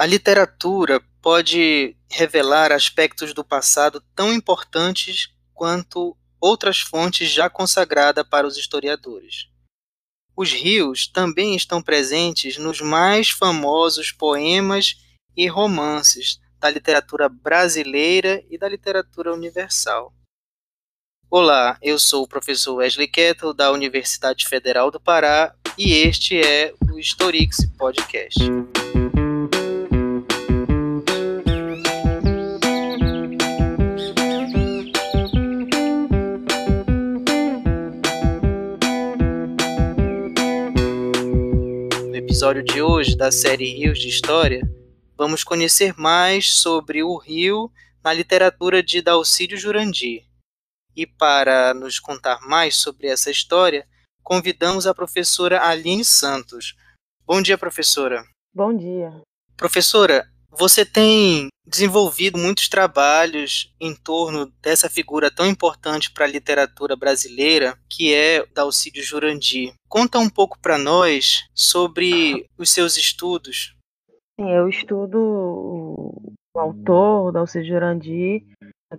A literatura pode revelar aspectos do passado tão importantes quanto outras fontes já consagradas para os historiadores. Os rios também estão presentes nos mais famosos poemas e romances da literatura brasileira e da literatura universal. Olá, eu sou o professor Wesley Kettle, da Universidade Federal do Pará, e este é o Historix Podcast. Episódio de hoje da série Rios de História, vamos conhecer mais sobre o rio na literatura de Dalcídio Jurandir. E para nos contar mais sobre essa história, convidamos a professora Aline Santos. Bom dia, professora. Bom dia. Professora, você tem desenvolvido muitos trabalhos em torno dessa figura tão importante para a literatura brasileira, que é Dalcídio Jurandir. Conta um pouco para nós sobre os seus estudos. Sim, eu estudo o autor, Dalcídio Jurandir,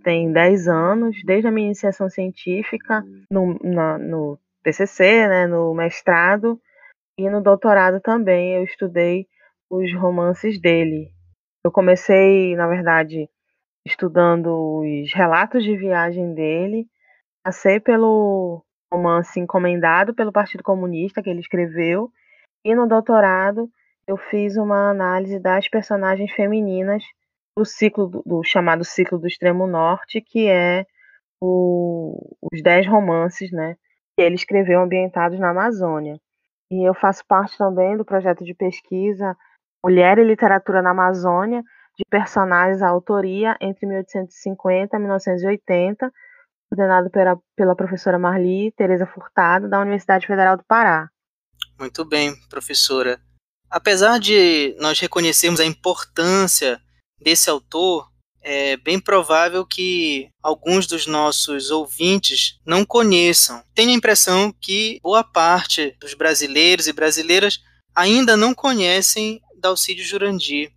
tem 10 anos, desde a minha iniciação científica, no, na, no TCC, né, no mestrado, e no doutorado também eu estudei os romances dele, eu comecei, na verdade, estudando os relatos de viagem dele, passei pelo romance encomendado pelo Partido Comunista que ele escreveu, e no doutorado eu fiz uma análise das personagens femininas do ciclo do, do chamado ciclo do extremo norte, que é o, os dez romances, né, que ele escreveu ambientados na Amazônia. E eu faço parte também do projeto de pesquisa Mulher e Literatura na Amazônia, de personagens à autoria entre 1850 e 1980, coordenado pela, pela professora Marli Tereza Furtado, da Universidade Federal do Pará. Muito bem, professora. Apesar de nós reconhecermos a importância desse autor, é bem provável que alguns dos nossos ouvintes não conheçam. Tenho a impressão que boa parte dos brasileiros e brasileiras ainda não conhecem Dalcídio Jurandir.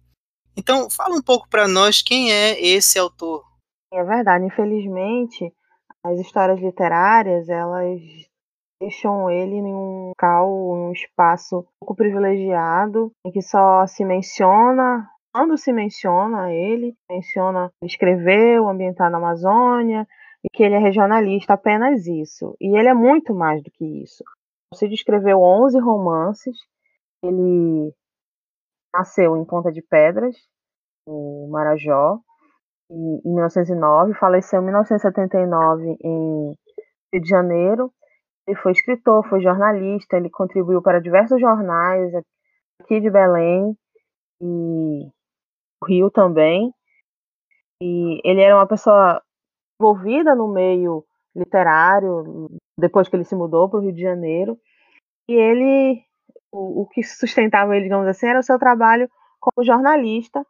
Então, fala um pouco para nós quem é esse autor. É verdade, infelizmente, as histórias literárias, elas deixam ele em um local, um espaço pouco privilegiado, em que só se menciona, quando se menciona ele, menciona escrever o ambientar na Amazônia, e que ele é regionalista, apenas isso. E ele é muito mais do que isso. Você escreveu 11 romances, ele nasceu em Ponta de Pedras, no Marajó, em 1909, faleceu em 1979 em Rio de Janeiro. Ele foi escritor, foi jornalista, ele contribuiu para diversos jornais aqui de Belém e Rio também. E ele era uma pessoa envolvida no meio literário, depois que ele se mudou para o Rio de Janeiro. E ele o, o que sustentava ele, digamos assim, era o seu trabalho como jornalista,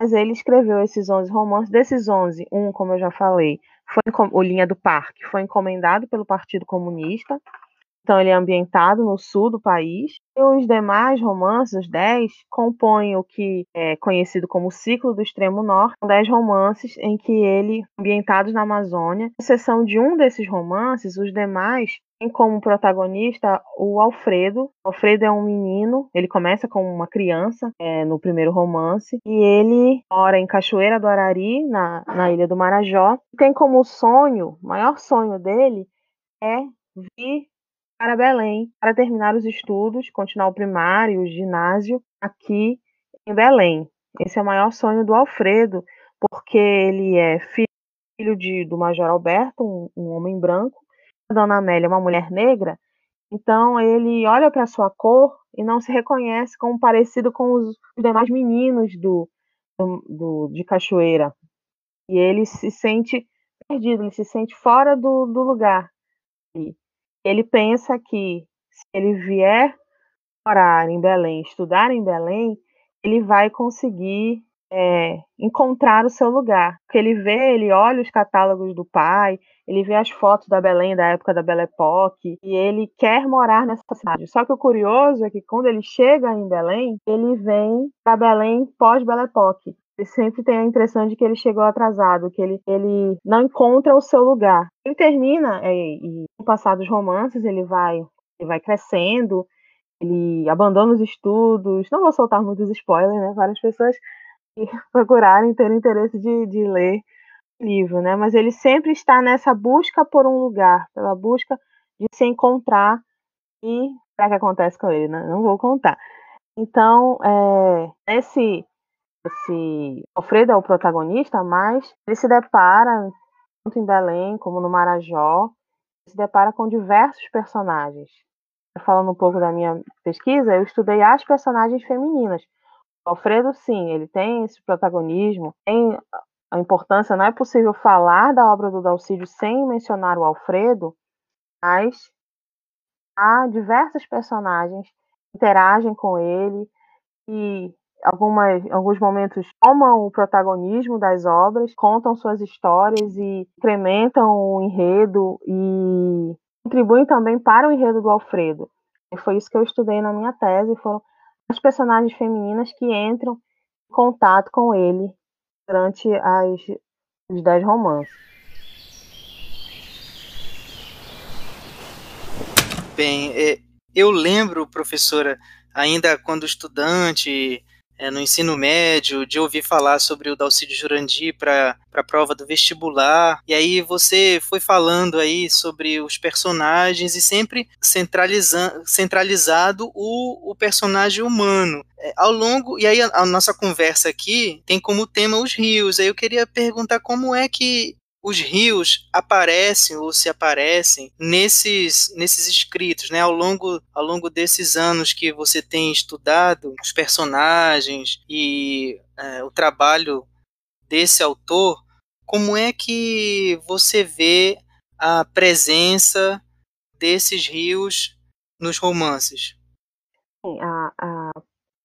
mas ele escreveu esses 11 romances. Desses 11, um, como eu já falei, foi o Linha do Parque, foi encomendado pelo Partido Comunista, então ele é ambientado no sul do país. E os demais romances, os 10, compõem o que é conhecido como Ciclo do Extremo Norte, 10 romances em que ele, ambientados na Amazônia, exceção de um desses romances, os demais tem como protagonista o Alfredo. O Alfredo é um menino, ele começa como uma criança é, no primeiro romance, e ele mora em Cachoeira do Arari, na, na ilha do Marajó. Tem como sonho, o maior sonho dele é vir para Belém para terminar os estudos, continuar o primário, o ginásio aqui em Belém. Esse é o maior sonho do Alfredo, porque ele é filho de, do Major Alberto, um, um homem branco, Dona Amélia é uma mulher negra, então ele olha para sua cor e não se reconhece como parecido com os demais meninos do, do, do, de Cachoeira. E ele se sente perdido, ele se sente fora do, do lugar. E ele pensa que se ele vier morar em Belém, estudar em Belém, ele vai conseguir é, encontrar o seu lugar. Porque ele vê, ele olha os catálogos do pai, ele vê as fotos da Belém da época da Belle Époque e ele quer morar nessa cidade. Só que o curioso é que quando ele chega em Belém, ele vem para Belém pós-Belle Époque. Ele sempre tem a impressão de que ele chegou atrasado, que ele, ele não encontra o seu lugar. Ele termina, é, e no passar dos romances, ele vai, ele vai crescendo, ele abandona os estudos. Não vou soltar muitos spoilers, né? Várias pessoas procurarem ter interesse de, de ler o livro, né? Mas ele sempre está nessa busca por um lugar, pela busca de se encontrar e o que acontece com ele, né? Não vou contar. Então, é, esse, esse Alfredo é o protagonista, mas ele se depara, tanto em Belém como no Marajó, se depara com diversos personagens. Falando um pouco da minha pesquisa, eu estudei as personagens femininas. Alfredo, sim, ele tem esse protagonismo, tem a importância. Não é possível falar da obra do Dalcídio sem mencionar o Alfredo, mas há diversos personagens que interagem com ele e algumas, alguns momentos tomam o protagonismo das obras, contam suas histórias e incrementam o enredo e contribuem também para o enredo do Alfredo. E foi isso que eu estudei na minha tese, foram as personagens femininas que entram em contato com ele durante as, os dez romances. Bem, é, eu lembro, professora, ainda quando estudante, é, no ensino médio, de ouvir falar sobre o Dalcídio Jurandir para a prova do vestibular. E aí você foi falando aí sobre os personagens e sempre centraliza centralizado o, o personagem humano. É, ao longo, e aí a, a nossa conversa aqui tem como tema os rios. Aí eu queria perguntar como é que os rios aparecem ou se aparecem nesses, nesses escritos, né? Ao longo, ao longo desses anos que você tem estudado os personagens e é, o trabalho desse autor, como é que você vê a presença desses rios nos romances? Sim, a, a,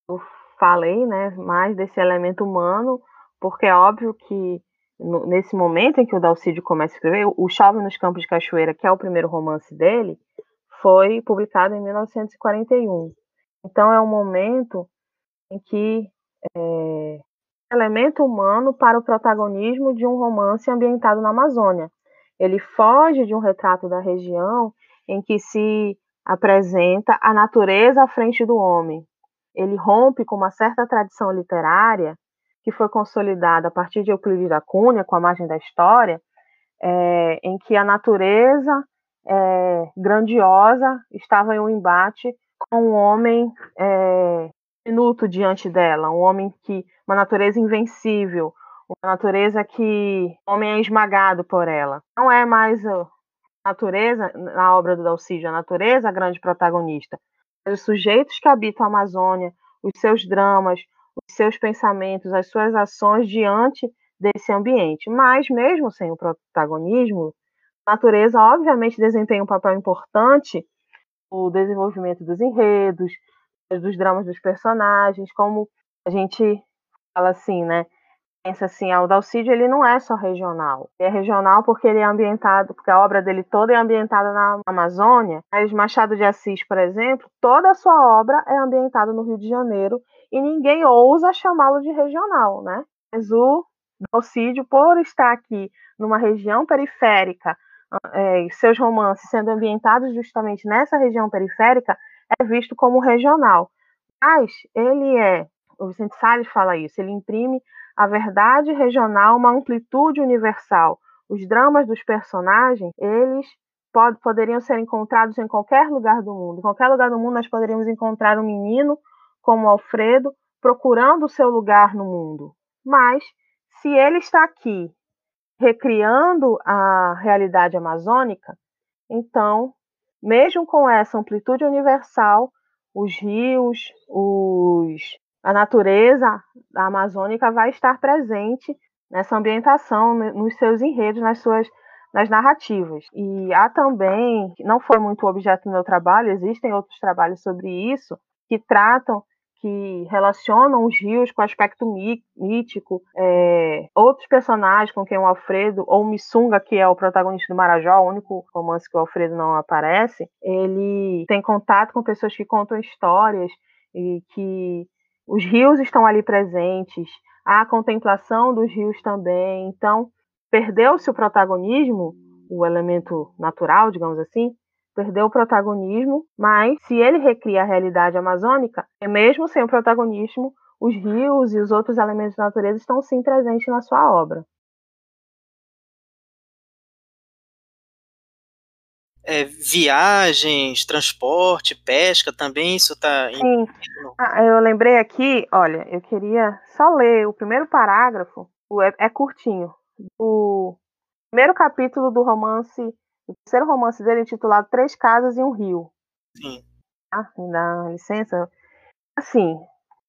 eu falei né, mais desse elemento humano, porque é óbvio que nesse momento em que o Dalcídio começa a escrever, o Chove nos Campos de Cachoeira, que é o primeiro romance dele, foi publicado em 1941. Então é um momento em que é, elemento humano para o protagonismo de um romance ambientado na Amazônia. Ele foge de um retrato da região em que se apresenta a natureza à frente do homem. Ele rompe com uma certa tradição literária que foi consolidada a partir de Euclides da Cunha, com a margem da história, é, em que a natureza é, grandiosa estava em um embate com um homem é, minuto diante dela, um homem que uma natureza invencível, uma natureza que o homem é esmagado por ela. Não é mais a natureza na obra do Dalcídio, a natureza a grande protagonista, os sujeitos que habitam a Amazônia, os seus dramas, os seus pensamentos, as suas ações diante desse ambiente. Mas, mesmo sem o protagonismo, a natureza, obviamente, desempenha um papel importante no desenvolvimento dos enredos, dos dramas dos personagens, como a gente fala assim, né? Pensa assim, ah, o Dalcídio ele não é só regional. Ele é regional porque ele é ambientado, porque a obra dele toda é ambientada na Amazônia. Mas Machado de Assis, por exemplo, toda a sua obra é ambientada no Rio de Janeiro e ninguém ousa chamá-lo de regional, né? Mas o Dalcídio, por estar aqui numa região periférica, é, seus romances sendo ambientados justamente nessa região periférica, é visto como regional. Mas ele é, o Vicente Salles fala isso, ele imprime a verdade regional, uma amplitude universal. Os dramas dos personagens, eles pod poderiam ser encontrados em qualquer lugar do mundo. Em qualquer lugar do mundo nós poderíamos encontrar um menino como Alfredo, procurando o seu lugar no mundo. Mas, se ele está aqui recriando a realidade amazônica, então, mesmo com essa amplitude universal, os rios, os, a natureza amazônica vai estar presente nessa ambientação, nos seus enredos, nas suas nas narrativas. E há também, não foi muito objeto do meu trabalho, existem outros trabalhos sobre isso, que tratam que relacionam os rios com o aspecto mítico. É, outros personagens, com quem o Alfredo, ou o Missunga, que é o protagonista do Marajó, o único romance que o Alfredo não aparece, ele tem contato com pessoas que contam histórias e que os rios estão ali presentes, a contemplação dos rios também. Então, perdeu-se o protagonismo, o elemento natural, digamos assim, perdeu o protagonismo, mas se ele recria a realidade amazônica, é mesmo sem o protagonismo, os rios e os outros elementos da natureza estão sim presentes na sua obra. É, viagens, transporte, pesca, também isso está. Sim. Ah, eu lembrei aqui, olha, eu queria só ler o primeiro parágrafo, é, é curtinho, o primeiro capítulo do romance o terceiro romance dele é intitulado Três Casas e um Rio. Sim. Ah, dá licença. Assim,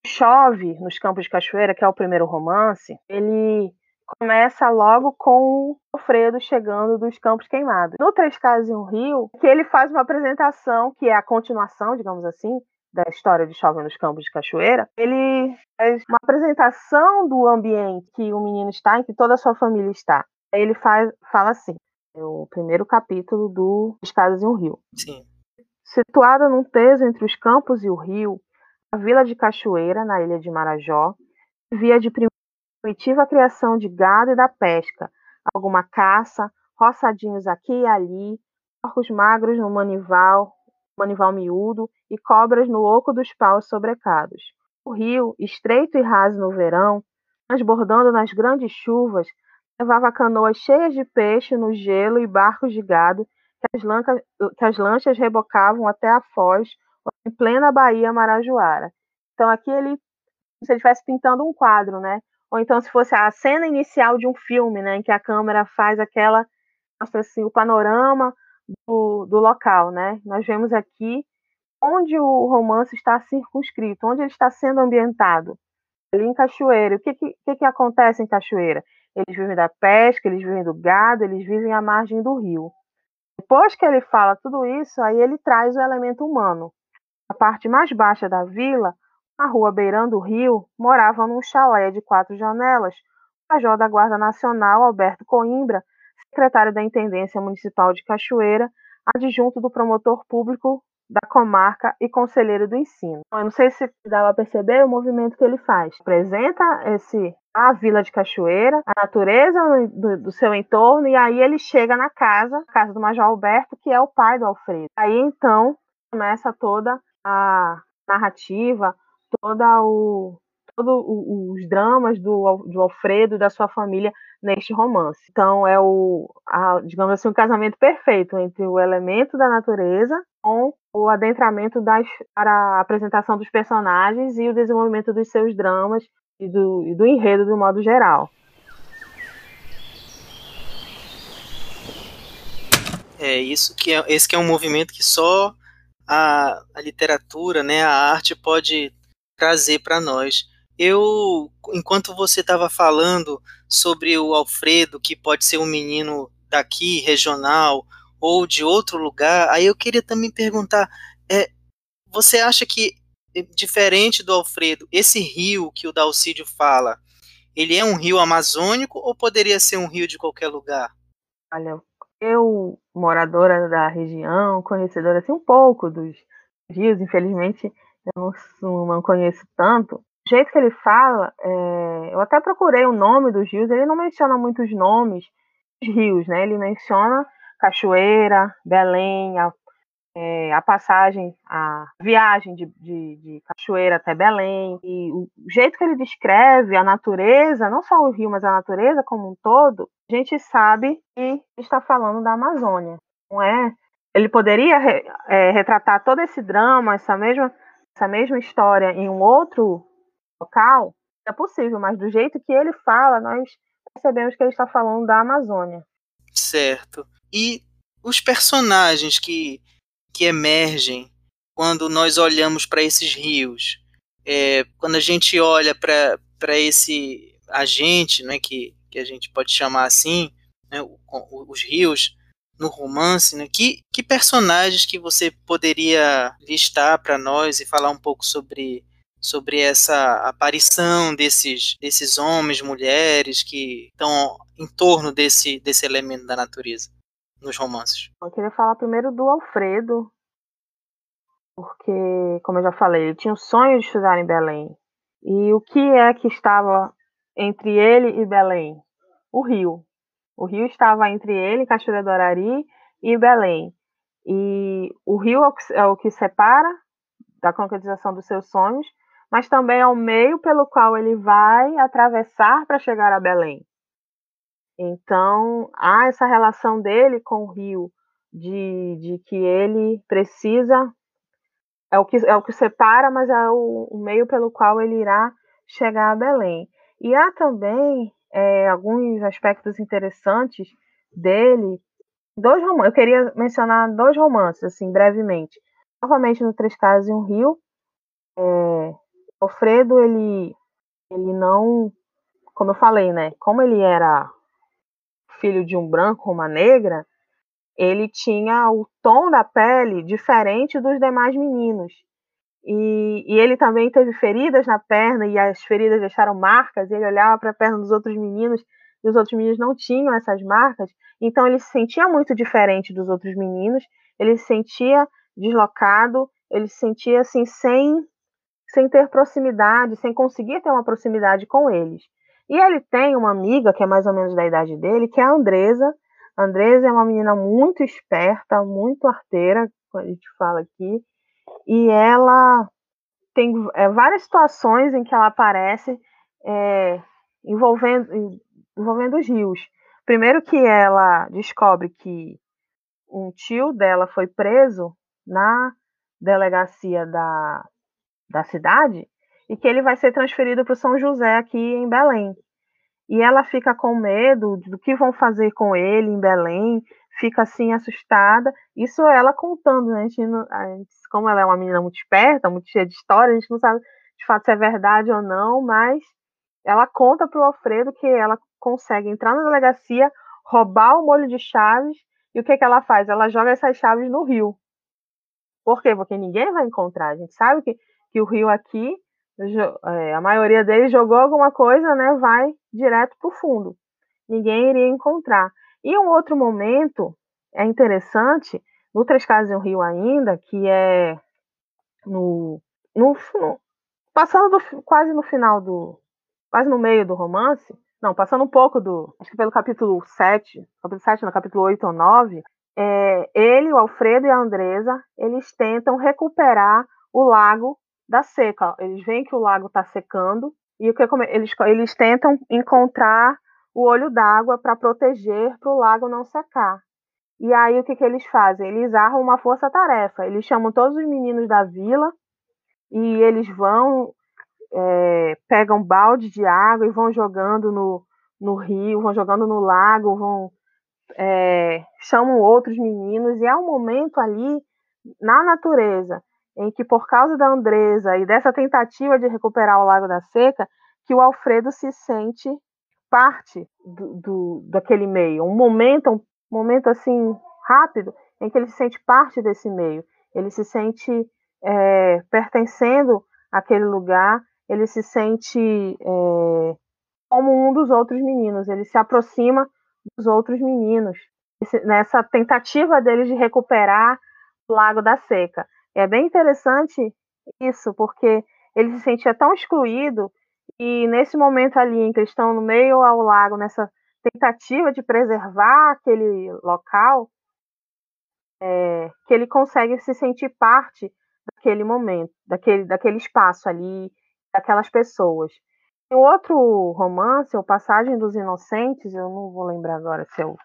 Chove nos Campos de Cachoeira, que é o primeiro romance, ele começa logo com o Alfredo chegando dos Campos Queimados. No Três Casas e um Rio, que ele faz uma apresentação, que é a continuação, digamos assim, da história de Chove nos Campos de Cachoeira, ele faz uma apresentação do ambiente que o menino está, em que toda a sua família está. Ele faz, fala assim: é o primeiro capítulo do Escadas em um Rio. Sim. Situada num teso entre os campos e o rio, a vila de Cachoeira, na ilha de Marajó, via de primitiva criação de gado e da pesca, alguma caça, roçadinhos aqui e ali, porcos magros no manival, manival miúdo e cobras no oco dos paus sobrecados. O rio, estreito e raso no verão, transbordando nas grandes chuvas, levava canoas cheias de peixe no gelo e barcos de gado que as, lanchas, que as lanchas rebocavam até a Foz, em plena Bahia Marajoara. Então aqui ele, se ele estivesse pintando um quadro, né? Ou então se fosse a cena inicial de um filme, né? Em que a câmera faz aquela, mostra assim, o panorama do, do local, né? Nós vemos aqui onde o romance está circunscrito, onde ele está sendo ambientado. Ali em Cachoeira. O que, que, que acontece em Cachoeira? Eles vivem da pesca, eles vivem do gado, eles vivem à margem do rio. Depois que ele fala tudo isso, aí ele traz o elemento humano. A parte mais baixa da vila, na rua beirando o rio, morava num chalé de quatro janelas o major da Guarda Nacional, Alberto Coimbra, secretário da Intendência Municipal de Cachoeira, adjunto do promotor público da comarca e conselheiro do ensino. Eu não sei se dá para perceber o movimento que ele faz. Apresenta esse a vila de Cachoeira, a natureza do, do, seu entorno, e aí ele chega na casa, casa do Major Alberto, que é o pai do Alfredo. Aí então começa toda a narrativa, toda o, todos os dramas do, do Alfredo e da sua família neste romance. Então é o, a, digamos assim, um casamento perfeito entre o elemento da natureza com o adentramento das, para a apresentação dos personagens e o desenvolvimento dos seus dramas e do, e do enredo do modo geral. É isso que é, esse que é um movimento que só a, a literatura, né, a arte pode trazer para nós. Eu, enquanto você estava falando sobre o Alfredo, que pode ser um menino daqui, regional, ou de outro lugar, aí eu queria também perguntar, é, você acha que diferente do Alfredo, esse rio que o Dalcídio fala, ele é um rio amazônico ou poderia ser um rio de qualquer lugar? Olha, eu, moradora da região, conhecedora assim um pouco dos rios, infelizmente eu não, não conheço tanto. O jeito que ele fala, é, eu até procurei o nome dos rios, ele não menciona muitos nomes dos rios, né? Ele menciona Cachoeira, Belém, a é, a passagem, a viagem de, de, de, Cachoeira até Belém, e o jeito que ele descreve a natureza, não só o rio, mas a natureza como um todo, a gente sabe que está falando da Amazônia, não é? Ele poderia re, é, retratar todo esse drama, essa mesma, essa mesma história em um outro local, é possível, mas do jeito que ele fala, nós percebemos que ele está falando da Amazônia. Certo. E os personagens que que emergem quando nós olhamos para esses rios. É, quando a gente olha para esse agente, né, que, que a gente pode chamar assim, né, os rios no romance, né, que, que personagens que você poderia listar para nós e falar um pouco sobre sobre essa aparição desses, desses homens, mulheres que estão em torno desse, desse elemento da natureza nos romances? Eu queria falar primeiro do Alfredo, porque, como eu já falei, ele tinha o sonho de estudar em Belém. E o que é que estava entre ele e Belém? O rio. O rio estava entre ele, Cachoeira do Arari, e Belém. E o rio é o que é separa da concretização dos seus sonhos, mas também é o meio pelo qual ele vai atravessar para chegar a Belém. Então, há essa relação dele com o rio, de, de que ele precisa, é o que, é o que separa, mas é o, o meio pelo qual ele irá chegar a Belém. E há também é, alguns aspectos interessantes dele. Dois romances, eu queria mencionar dois romances, assim, brevemente. Novamente no Três Casas e um Rio. É, Alfredo, ele, ele não, como eu falei, né? Como ele era filho de um branco, uma negra, ele tinha o tom da pele diferente dos demais meninos. E, e, ele também teve feridas na perna e as feridas deixaram marcas. ele olhava para a perna dos outros meninos e os outros meninos não tinham essas marcas. Então ele se sentia muito diferente dos outros meninos. Ele se sentia deslocado. Ele se sentia assim sem sem ter proximidade, sem conseguir ter uma proximidade com eles. E ele tem uma amiga que é mais ou menos da idade dele, que é a Andresa. A Andresa é uma menina muito esperta, muito arteira, a gente fala aqui e ela tem é, várias situações em que ela aparece é, envolvendo, envolvendo os rios. Primeiro que ela descobre que um tio dela foi preso na delegacia da, da cidade e que ele vai ser transferido para o São José aqui em Belém. E ela fica com medo do que vão fazer com ele em Belém, fica assim assustada. Isso ela contando, né? A gente, não, a gente, como ela é uma menina muito esperta, muito cheia de história, a gente não sabe de fato se é verdade ou não, mas ela conta para o Alfredo que ela consegue entrar na delegacia, roubar o molho de chaves e o que, que ela faz? Ela joga essas chaves no rio. Por quê? Porque ninguém vai encontrar. A gente sabe que, que o rio aqui, a maioria deles jogou alguma coisa, né? Vai direto para o fundo. Ninguém iria encontrar. E um outro momento é interessante, no Três Casas em um Rio ainda, que é no, no, no passando do, quase no final do, quase no meio do romance, não, passando um pouco do, acho que pelo capítulo 7, capítulo 7, no capítulo 8 ou 9, é, ele, o Alfredo e a Andresa, eles tentam recuperar o lago da seca. Eles veem que o lago está secando e o que eles, eles tentam encontrar o olho d'água para proteger para o lago não secar. E aí o que, que eles fazem? Eles armam uma força-tarefa. Eles chamam todos os meninos da vila e eles vão, é, pegam balde de água e vão jogando no, no rio, vão jogando no lago, vão é, chamam outros meninos e há um momento ali na natureza em que por causa da Andresa e dessa tentativa de recuperar o Lago da Seca, que o Alfredo se sente parte do, do, daquele meio, um momento, um momento assim rápido em que ele se sente parte desse meio, ele se sente é, pertencendo àquele lugar, ele se sente é, como um dos outros meninos, ele se aproxima dos outros meninos. Nessa tentativa dele de recuperar o Lago da Seca. É bem interessante isso, porque ele se sentia tão excluído e nesse momento ali em que eles estão no meio ao lago, nessa tentativa de preservar aquele local, é, que ele consegue se sentir parte daquele momento, daquele, daquele espaço ali, daquelas pessoas. O outro romance, o Passagem dos Inocentes, eu não vou lembrar agora se é o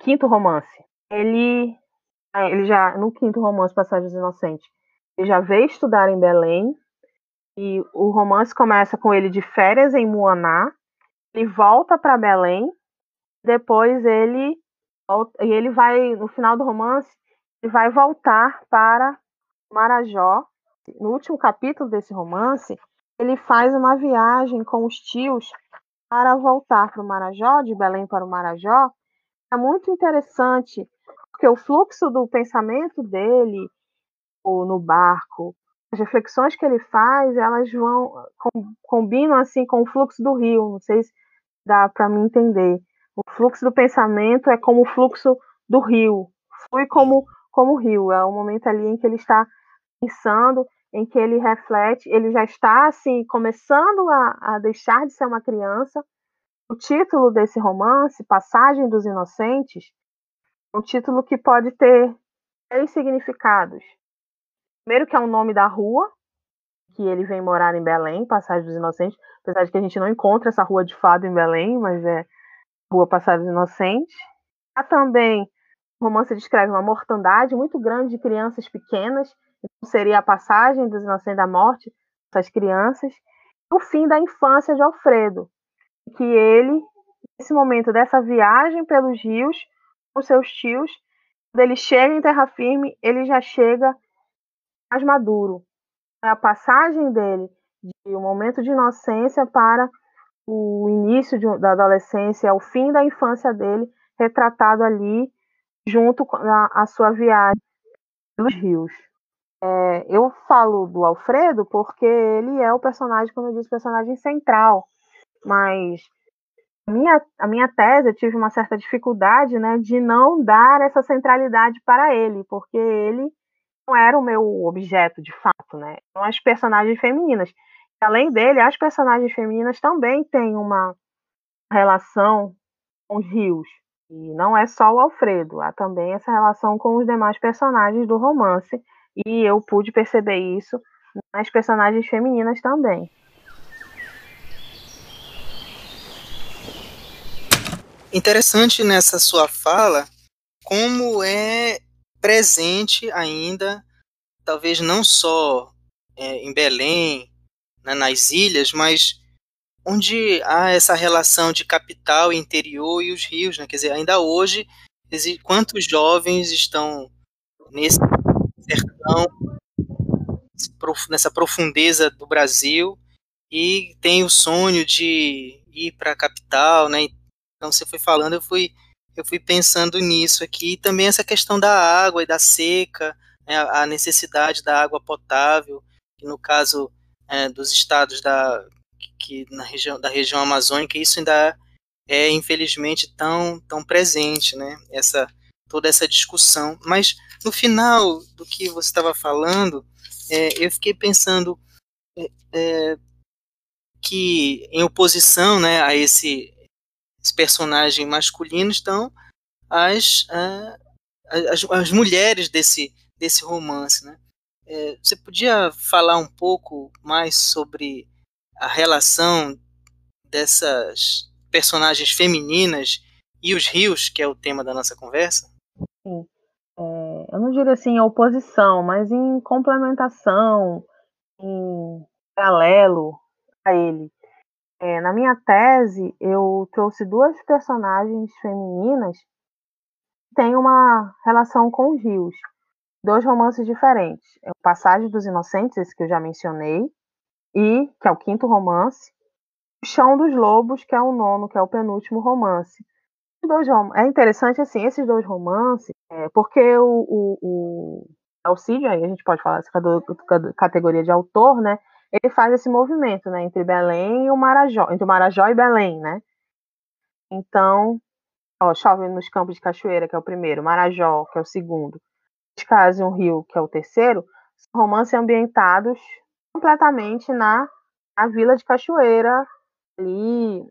quinto romance. Ele, ele já, no quinto romance, Passagem dos Inocentes, ele já veio estudar em Belém, e o romance começa com ele de férias em Muaná, ele volta para Belém, depois ele e ele vai no final do romance, ele vai voltar para Marajó. No último capítulo desse romance, ele faz uma viagem com os tios para voltar para o Marajó, de Belém para o Marajó. É muito interessante, porque o fluxo do pensamento dele, ou no barco, as reflexões que ele faz, elas vão combinam assim com o fluxo do rio, não sei se dá para me entender. O fluxo do pensamento é como o fluxo do rio, flui como como o rio, é o momento ali em que ele está pensando, em que ele reflete, ele já está assim começando a, a deixar de ser uma criança. O título desse romance, Passagem dos Inocentes, um título que pode ter três significados. Primeiro que é o nome da rua, que ele vem morar em Belém, Passagem dos Inocentes, apesar de que a gente não encontra essa rua de fado em Belém, mas é Rua Passagem dos Inocentes. Há também, o romance descreve uma mortandade muito grande de crianças pequenas, então seria a passagem dos Inocentes da Morte, essas crianças, o fim da infância de Alfredo, que ele, nesse momento dessa viagem pelos rios, com seus tios, quando ele chega em terra firme, ele já chega mais maduro. É a passagem dele de um momento de inocência para o início de, da adolescência, o fim da infância dele, retratado ali junto com a, a sua viagem pelos rios. É, eu falo do Alfredo porque ele é o personagem, como eu disse, personagem central, mas minha, a minha tese eu tive uma certa dificuldade né, de não dar essa centralidade para ele, porque ele não era o meu objeto de fato, né? São as personagens femininas. Além dele, as personagens femininas também têm uma relação com os rios. E não é só o Alfredo, há também essa relação com os demais personagens do romance. E eu pude perceber isso nas personagens femininas também. Interessante nessa sua fala como é presente ainda, talvez não só é, em Belém, né, nas ilhas, mas onde há essa relação de capital, interior e os rios, né? Quer dizer, ainda hoje, quantos jovens estão nesse sertão, nessa profundeza do Brasil e tem o sonho de ir para a capital, né? Então você foi falando, eu fui eu fui pensando nisso aqui, e também essa questão da água e da seca, né, a necessidade da água potável, que no caso é, dos estados da, que, na região, da região amazônica, isso ainda é, infelizmente, tão, tão presente, né, essa, toda essa discussão. Mas, no final do que você estava falando, é, eu fiquei pensando é, é que, em oposição né, a esse esse personagem masculino estão as, as, as mulheres desse, desse romance. Né? É, você podia falar um pouco mais sobre a relação dessas personagens femininas e os rios, que é o tema da nossa conversa? Sim. É, eu não diria assim em oposição, mas em complementação, em paralelo a ele. É, na minha tese, eu trouxe duas personagens femininas que têm uma relação com os rios. Dois romances diferentes. É o Passagem dos Inocentes, esse que eu já mencionei, e que é o quinto romance. O Chão dos Lobos, que é o nono, que é o penúltimo romance. Dois é interessante assim, esses dois romances, é, porque o, o, o Alcídio, aí a gente pode falar essa categoria de autor, né? Ele faz esse movimento, né, entre Belém e o Marajó, entre o Marajó e Belém, né? Então, ó, chove nos Campos de Cachoeira, que é o primeiro, Marajó, que é o segundo, Cascais e um Rio, que é o terceiro, são romances ambientados completamente na, na Vila de Cachoeira, ali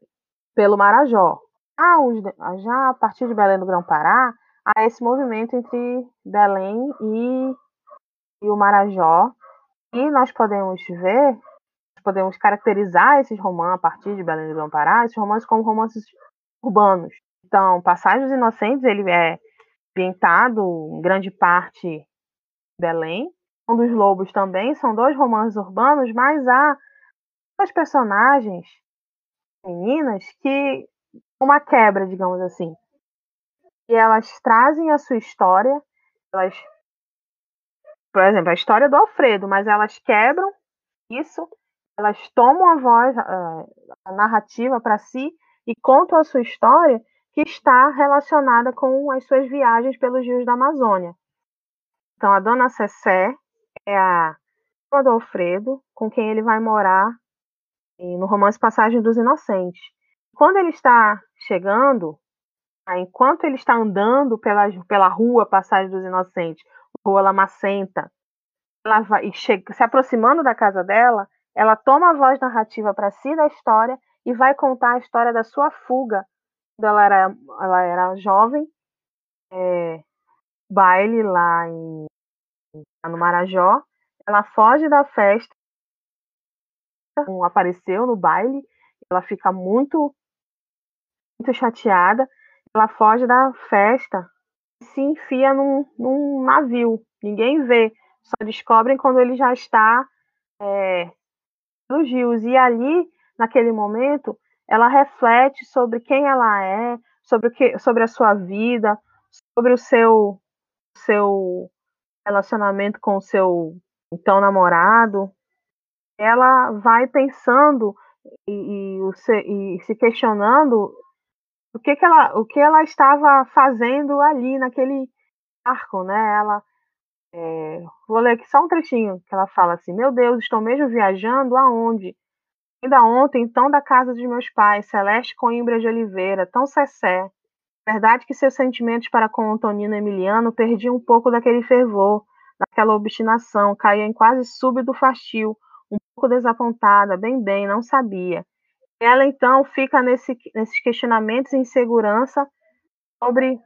pelo Marajó. Ah, os, já a partir de Belém do Grão-Pará, há esse movimento entre Belém e, e o Marajó, e nós podemos ver, podemos caracterizar esses romances a partir de Belém do Grão Pará, esses romances como romances urbanos. Então, Passagem dos Inocentes, ele é ambientado em grande parte Belém. Um dos Lobos também são dois romances urbanos, mas há duas personagens meninas que uma quebra, digamos assim. E elas trazem a sua história, elas por exemplo, a história do Alfredo, mas elas quebram isso, elas tomam a voz, a narrativa para si e contam a sua história que está relacionada com as suas viagens pelos rios da Amazônia. Então, a Dona Cessé é a do Alfredo, com quem ele vai morar no romance Passagem dos Inocentes. Quando ele está chegando, enquanto ele está andando pela, pela rua Passagem dos Inocentes, rua Lamacenta, ela vai, chega, se aproximando da casa dela, ela toma a voz narrativa para si da história e vai contar a história da sua fuga. Ela era, ela era jovem, é, baile lá em, no Marajó, ela foge da festa, apareceu no baile, ela fica muito, muito chateada, ela foge da festa se enfia num, num navio. Ninguém vê, só descobrem quando ele já está é, nos rios. E ali, naquele momento, ela reflete sobre quem ela é, sobre, o que, sobre a sua vida, sobre o seu, seu relacionamento com o seu então namorado. Ela vai pensando e, e, e se questionando o que, que ela o que ela estava fazendo ali naquele arco, né? Ela é, vou ler aqui só um trechinho que ela fala assim: Meu Deus, estou mesmo viajando aonde? Ainda ontem, tão da casa dos meus pais, Celeste Coimbra de Oliveira, tão cessé. Verdade que seus sentimentos para com Antonino Emiliano perdiam um pouco daquele fervor, daquela obstinação, caía em quase súbito fastio, um pouco desapontada, bem bem, não sabia. Ela então fica nesse, nesses questionamentos e insegurança sobre o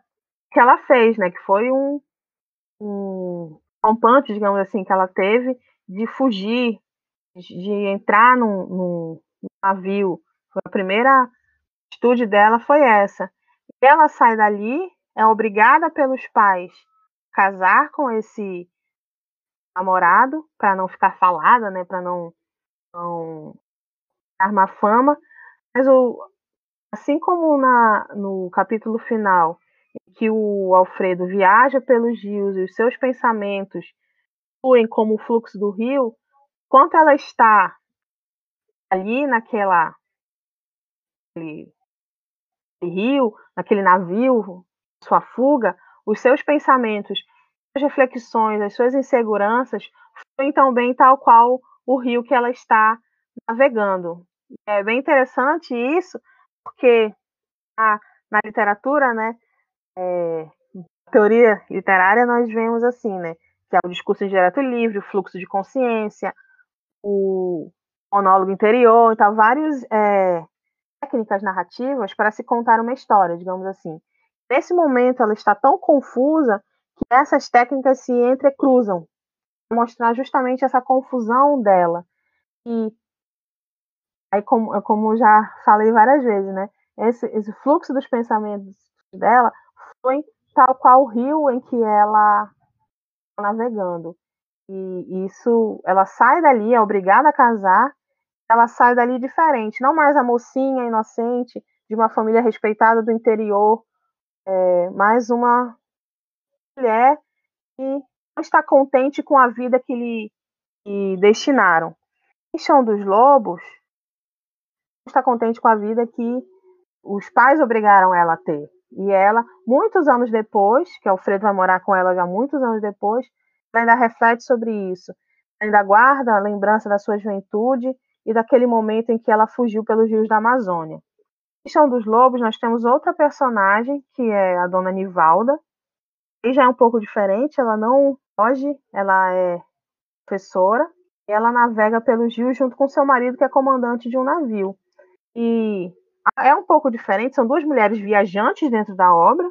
que ela fez, né? Que foi um, um rompante, digamos assim, que ela teve de fugir, de entrar num, num, navio. A primeira atitude dela foi essa. Ela sai dali, é obrigada pelos pais a casar com esse namorado para não ficar falada, né, para não, não má fama. Mas o, assim como na, no capítulo final, que o Alfredo viaja pelos rios e os seus pensamentos fluem como o fluxo do rio, enquanto ela está ali naquela naquele, rio, naquele navio, sua fuga, os seus pensamentos, as reflexões, as suas inseguranças fluem também tal qual o rio que ela está navegando. É bem interessante isso, porque a, na literatura, né, é, teoria literária, nós vemos assim, né? Que é o discurso indireto livre, o fluxo de consciência, o monólogo interior, então várias é, técnicas narrativas para se contar uma história, digamos assim. Nesse momento, ela está tão confusa que essas técnicas se entrecruzam, mostrar justamente essa confusão dela. E aí, como, como já falei várias vezes, né? Esse, esse fluxo dos pensamentos dela foi tal qual o rio em que ela está navegando. E isso, ela sai dali, é obrigada a casar, ela sai dali diferente, não mais a mocinha inocente de uma família respeitada do interior, é, mais uma mulher que não está contente com a vida que lhe, lhe destinaram. Em Chão dos Lobos, está contente com a vida que os pais obrigaram ela a ter. E ela, muitos anos depois, que Alfredo vai morar com ela já muitos anos depois, ainda reflete sobre isso. Ainda guarda a lembrança da sua juventude e daquele momento em que ela fugiu pelos rios da Amazônia. Em Chão dos Lobos, nós temos outra personagem, que é a dona Nivalda. E já é um pouco diferente, ela não foge, ela é professora, e ela navega pelos rios junto com seu marido, que é comandante de um navio. E é um pouco diferente, são duas mulheres viajantes dentro da obra,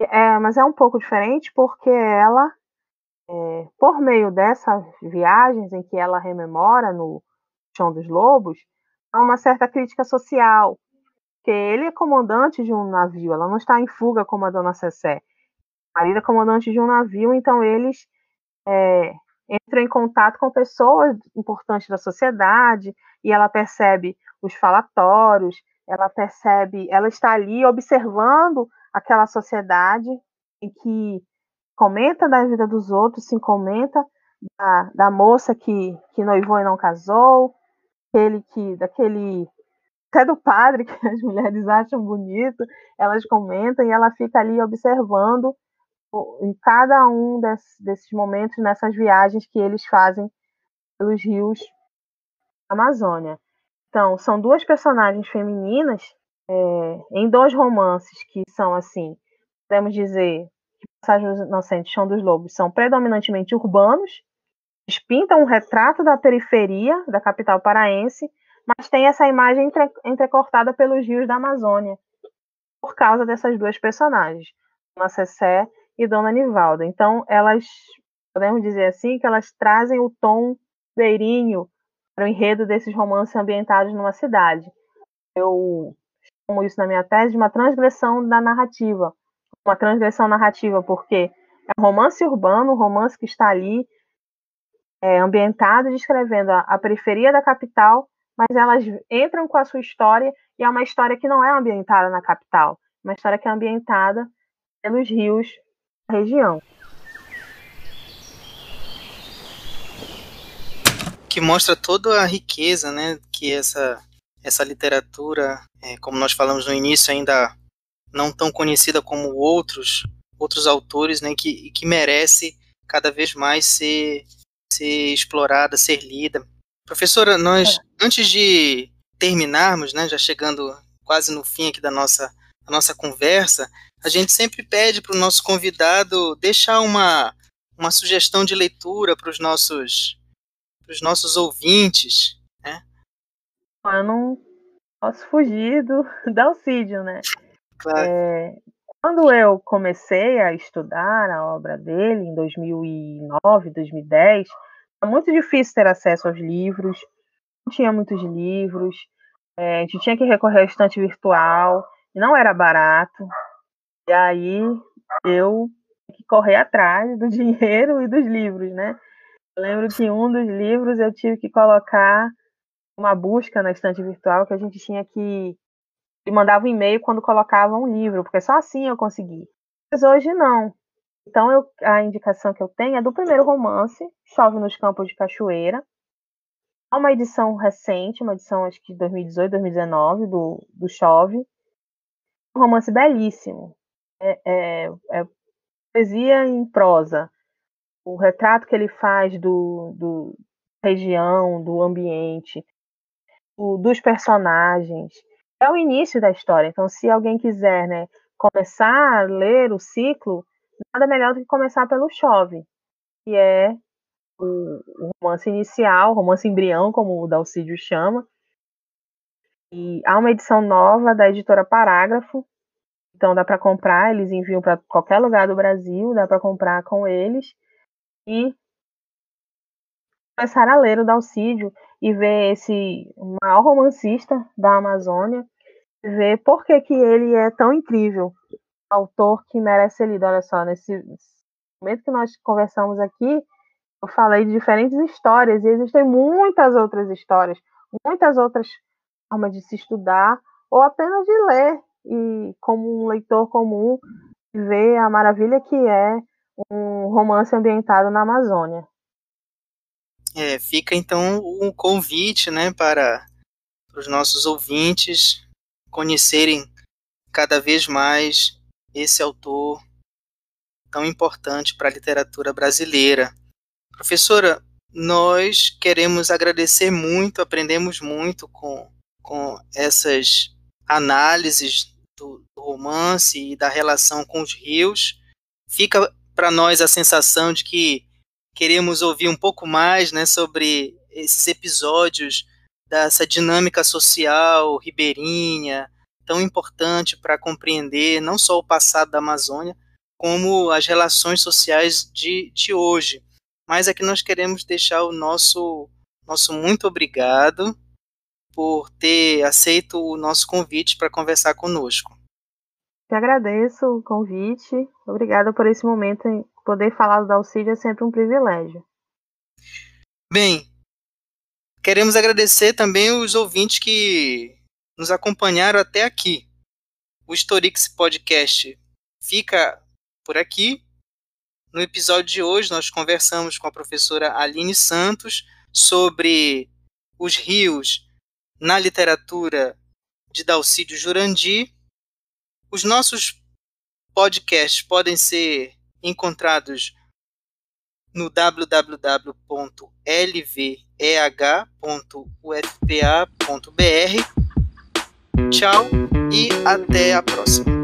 é, mas é um pouco diferente porque ela, é, por meio dessas viagens em que ela rememora no Chão dos Lobos, há uma certa crítica social, que ele é comandante de um navio, ela não está em fuga como a dona Cessé. A marido é comandante de um navio, então eles é, entram em contato com pessoas importantes da sociedade e ela percebe os falatórios, ela percebe, ela está ali observando aquela sociedade em que comenta da vida dos outros, se comenta da, da moça que, que noivou e não casou, aquele que, daquele até do padre que as mulheres acham bonito, elas comentam e ela fica ali observando em cada um desses, desses momentos, nessas viagens que eles fazem pelos rios da Amazônia. Então, são duas personagens femininas é, em dois romances que são assim, podemos dizer que Passagens Inocentes Chão dos Lobos são predominantemente urbanos, eles pintam um retrato da periferia da capital paraense, mas tem essa imagem entre, entrecortada pelos rios da Amazônia, por causa dessas duas personagens, Dona Cessé e Dona Nivalda. Então, elas, podemos dizer assim, que elas trazem o tom beirinho o enredo desses romances ambientados numa cidade. Eu chamo isso na minha tese de uma transgressão da narrativa. Uma transgressão narrativa, porque é um romance urbano, um romance que está ali é, ambientado, descrevendo a, a periferia da capital, mas elas entram com a sua história e é uma história que não é ambientada na capital, uma história que é ambientada pelos rios da região. Que mostra toda a riqueza, né, que essa essa literatura, é, como nós falamos no início, ainda não tão conhecida como outros outros autores, né, que que merece cada vez mais ser ser explorada, ser lida. Professora, nós é. antes de terminarmos, né, já chegando quase no fim aqui da nossa da nossa conversa, a gente sempre pede para o nosso convidado deixar uma, uma sugestão de leitura para os nossos, os nossos ouvintes. Né? Eu não posso fugir do, do Alcídio, né? Claro. É, quando eu comecei a estudar a obra dele, em 2009, 2010, era muito difícil ter acesso aos livros, não tinha muitos livros, é, a gente tinha que recorrer ao estante virtual, e não era barato, e aí eu que correr atrás do dinheiro e dos livros, né? Lembro que um dos livros eu tive que colocar uma busca na estante virtual que a gente tinha que e mandava um e-mail quando colocava um livro, porque só assim eu consegui. Mas hoje não. Então eu, a indicação que eu tenho é do primeiro romance, Chove nos Campos de Cachoeira. É uma edição recente, uma edição acho que de 2018, 2019 do, do Chove. Um romance belíssimo é, é, é poesia em prosa. O retrato que ele faz do, do região, do ambiente, o, dos personagens, é o início da história. Então, se alguém quiser né, começar a ler o ciclo, nada melhor do que começar pelo Chove, que é o, romance inicial, romance embrião, como o Dalcídio chama. E há uma edição nova da editora Parágrafo, então dá para comprar, eles enviam para qualquer lugar do Brasil, dá para comprar com eles e começar a ler o Dalcídio e ver esse maior romancista da Amazônia, ver por que, que ele é tão incrível, autor que merece ser lido. Olha só, nesse momento que nós conversamos aqui, eu falei de diferentes histórias e existem muitas outras histórias, muitas outras formas de se estudar ou apenas de ler e como um leitor comum ver a maravilha que é um romance ambientado na Amazônia. É, fica então um convite, né, para os nossos ouvintes conhecerem cada vez mais esse autor tão importante para a literatura brasileira. Professora, nós queremos agradecer muito, aprendemos muito com, com essas análises do, do romance e da relação com os rios. Fica para nós a sensação de que queremos ouvir um pouco mais né, sobre esses episódios dessa dinâmica social ribeirinha, tão importante para compreender não só o passado da Amazônia, como as relações sociais de, de hoje. Mas aqui nós queremos deixar o nosso, nosso muito obrigado por ter aceito o nosso convite para conversar conosco. Te agradeço o convite. Obrigada por esse momento. Poder falar do Dalcídio é sempre um privilégio. Bem, queremos agradecer também os ouvintes que nos acompanharam até aqui. O Historix Podcast fica por aqui. No episódio de hoje, nós conversamos com a professora Aline Santos sobre os rios na literatura de Dalcídio Jurandi. Os nossos podcasts podem ser encontrados no www.lveh.ufpa.br. Tchau e até a próxima.